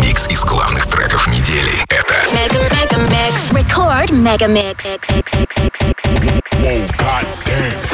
Микс из главных треков недели. Это Mega Mega Mix. Record Mega Mix. Oh, god damn.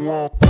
you want.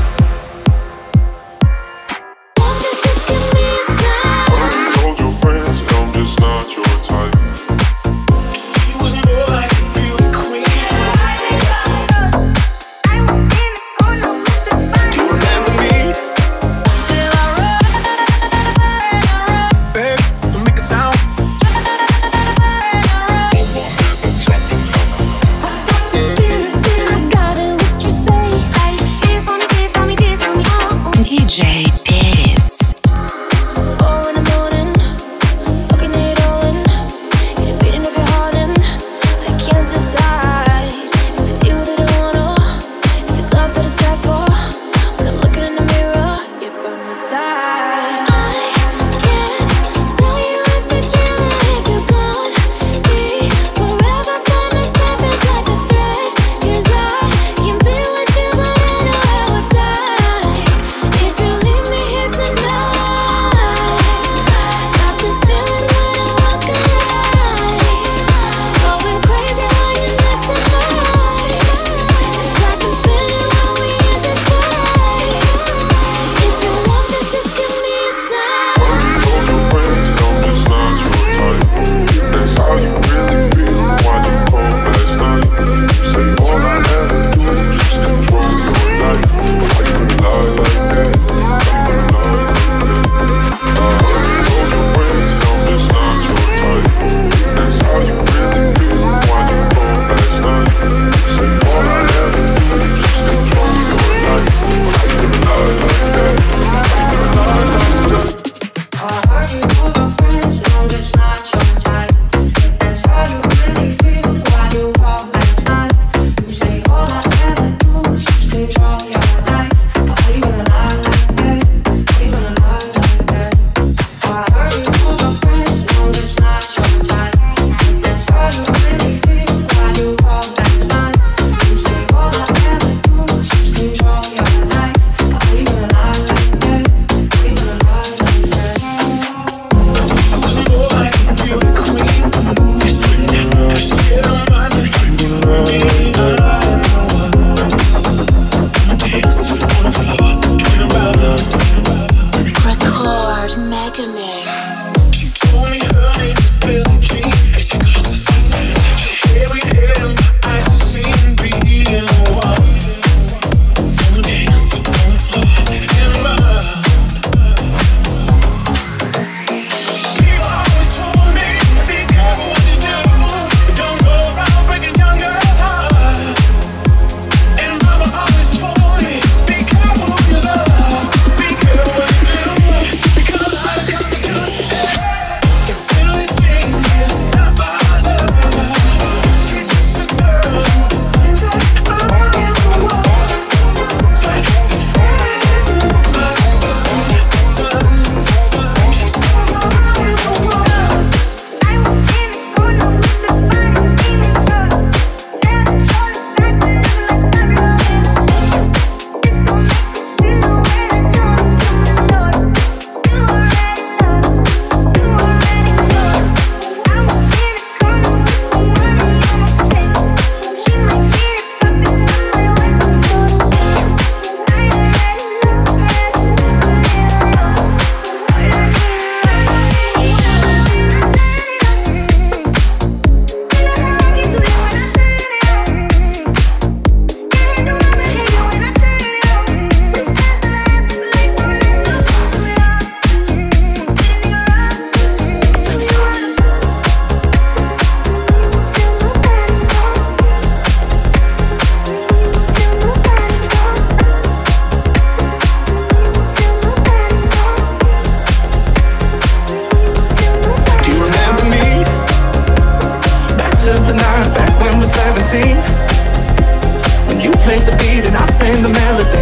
beat and I sing the melody.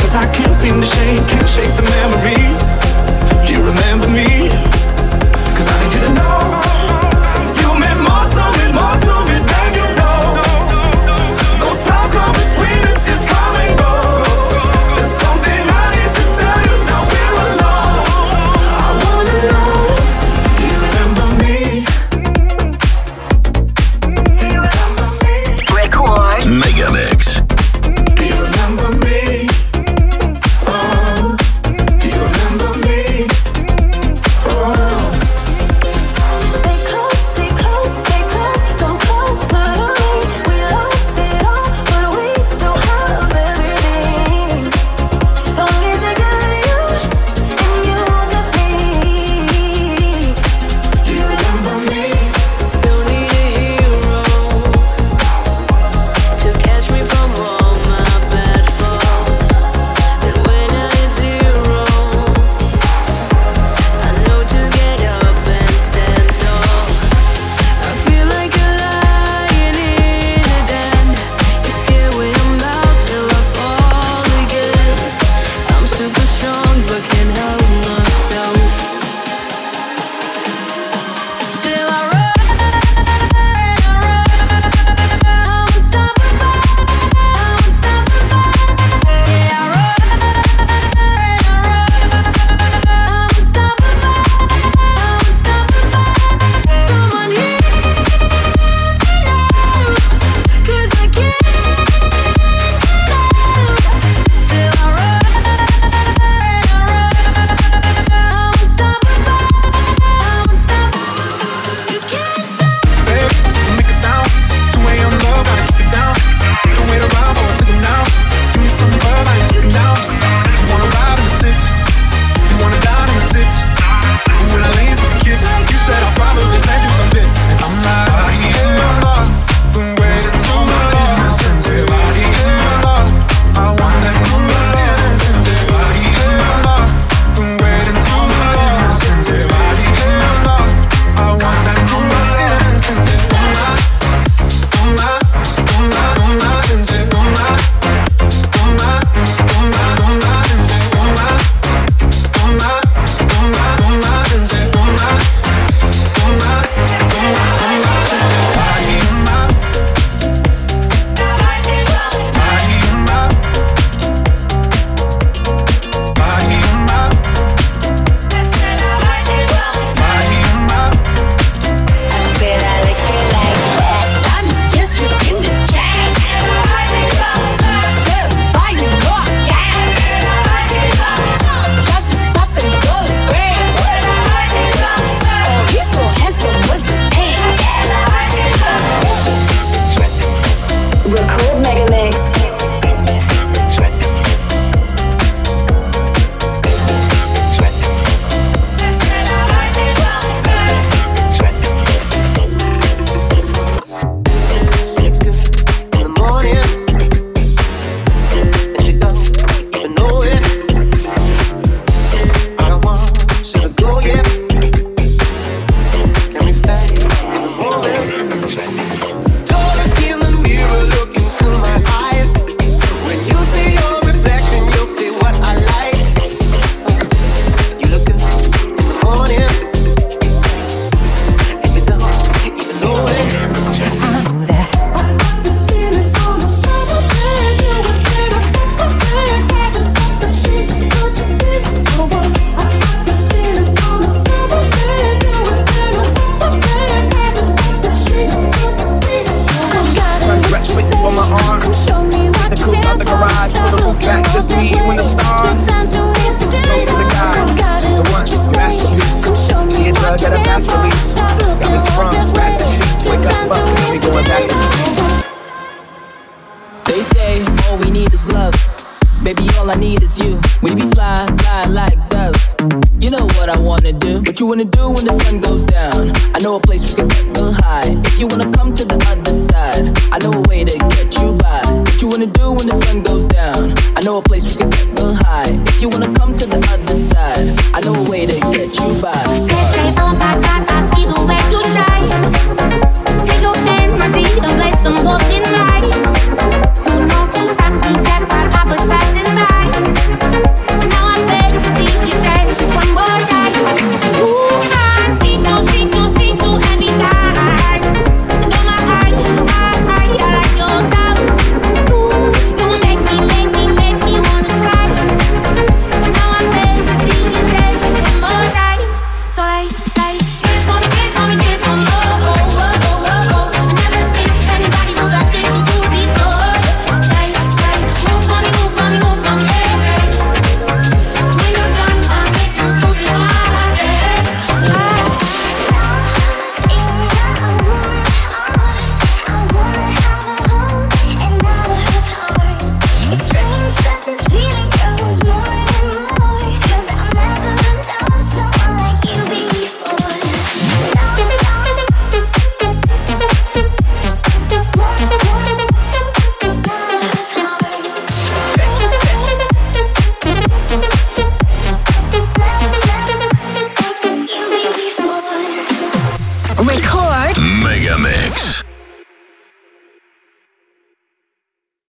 Cause I can't seem to shake, can't shake the memories. Do you remember me? Cause I need you to know.